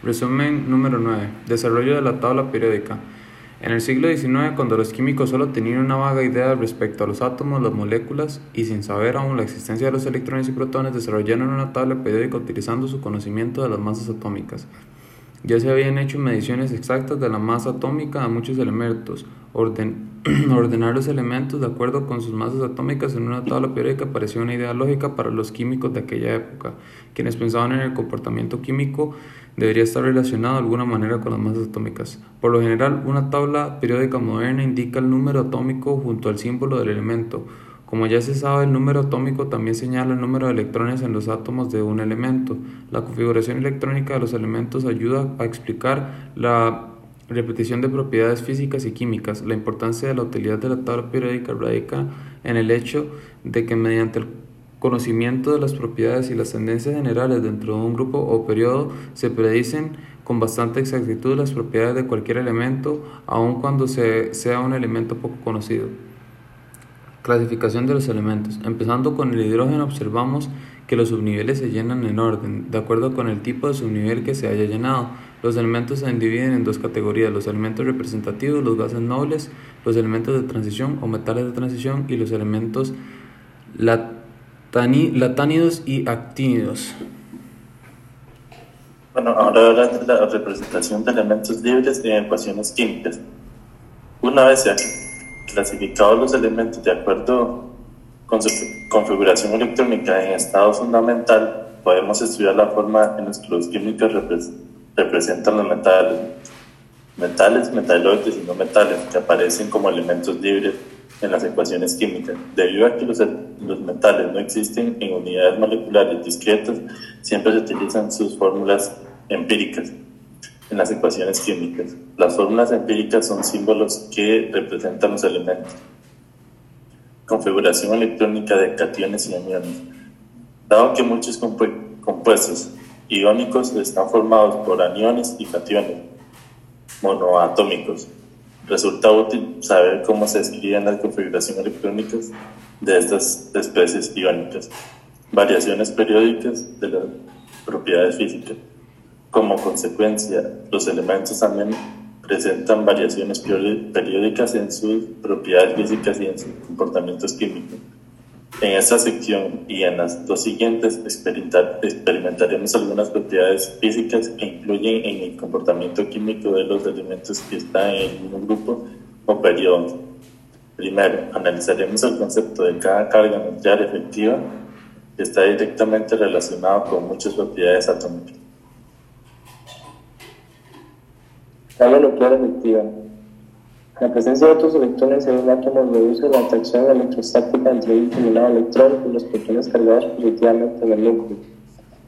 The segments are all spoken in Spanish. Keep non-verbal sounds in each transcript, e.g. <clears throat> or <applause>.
Resumen número 9. Desarrollo de la tabla periódica. En el siglo XIX, cuando los químicos solo tenían una vaga idea respecto a los átomos, las moléculas, y sin saber aún la existencia de los electrones y protones, desarrollaron una tabla periódica utilizando su conocimiento de las masas atómicas. Ya se habían hecho mediciones exactas de la masa atómica de muchos elementos. <clears throat> ordenar los elementos de acuerdo con sus masas atómicas en una tabla periódica parecía una idea lógica para los químicos de aquella época, quienes pensaban en el comportamiento químico debería estar relacionado de alguna manera con las masas atómicas. Por lo general, una tabla periódica moderna indica el número atómico junto al símbolo del elemento. Como ya se sabe, el número atómico también señala el número de electrones en los átomos de un elemento. La configuración electrónica de los elementos ayuda a explicar la repetición de propiedades físicas y químicas. La importancia de la utilidad de la tabla periódica radica en el hecho de que mediante el conocimiento de las propiedades y las tendencias generales dentro de un grupo o periodo se predicen con bastante exactitud las propiedades de cualquier elemento, aun cuando sea un elemento poco conocido. Clasificación de los elementos. Empezando con el hidrógeno observamos que los subniveles se llenan en orden, de acuerdo con el tipo de subnivel que se haya llenado. Los elementos se dividen en dos categorías, los elementos representativos, los gases nobles, los elementos de transición o metales de transición y los elementos latánidos y actínidos. Bueno, ahora hablar de la representación de elementos libres en ecuaciones químicas. Una vez se clasificados los elementos de acuerdo con su configuración electrónica en estado fundamental, podemos estudiar la forma en la que los químicos representan los metales, metales, metaloides y no metales, que aparecen como elementos libres en las ecuaciones químicas. Debido a que los, los metales no existen en unidades moleculares discretas, siempre se utilizan sus fórmulas empíricas en las ecuaciones químicas. Las fórmulas empíricas son símbolos que representan los elementos. Configuración electrónica de cationes y aniones. Dado que muchos compuestos iónicos están formados por aniones y cationes monoatómicos, resulta útil saber cómo se escriben las configuraciones electrónicas de estas especies iónicas. Variaciones periódicas de las propiedades físicas. Como consecuencia, los elementos también presentan variaciones periódicas en sus propiedades físicas y en sus comportamientos químicos. En esta sección y en las dos siguientes experimentaremos algunas propiedades físicas que influyen en el comportamiento químico de los elementos que están en un grupo o periodo. Primero, analizaremos el concepto de cada carga nuclear efectiva que está directamente relacionado con muchas propiedades atómicas. Carga nuclear efectiva. La presencia de otros electrones en un átomo reduce la atracción electrostática entre un determinado electrón y los protones cargados positivamente en el núcleo.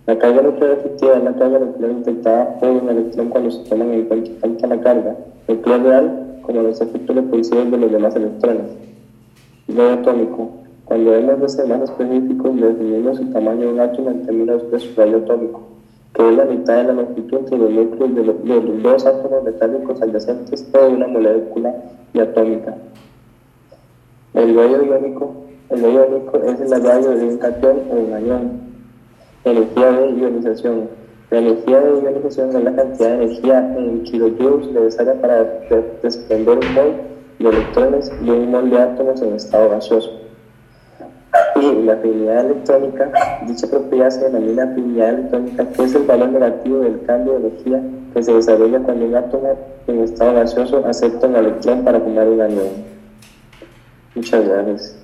La carga nuclear efectiva es la carga nuclear detectada por un electrón cuando se toman en cuenta la carga nuclear real como los efectos repulsivos de los demás electrones. Lo atómico. Cuando vemos de ser más específicos, definimos el tamaño de un átomo en términos de su radio atómico que es la mitad de la longitud de los núcleos de los, dos átomos metálicos adyacentes de una molécula diatómica. El radio iónico, el iónico es el radio de un cation o un anión. Energía de ionización. La energía de ionización es la cantidad de energía en kilojoules necesaria para desprender un mol de electrones y un mol de átomos en estado gaseoso y la afinidad electrónica, dicha propiedad se denomina afinidad electrónica, que es el valor negativo del cambio de energía que se desarrolla cuando un átomo en estado gaseoso acepta un electrón para formar un anión. Muchas gracias.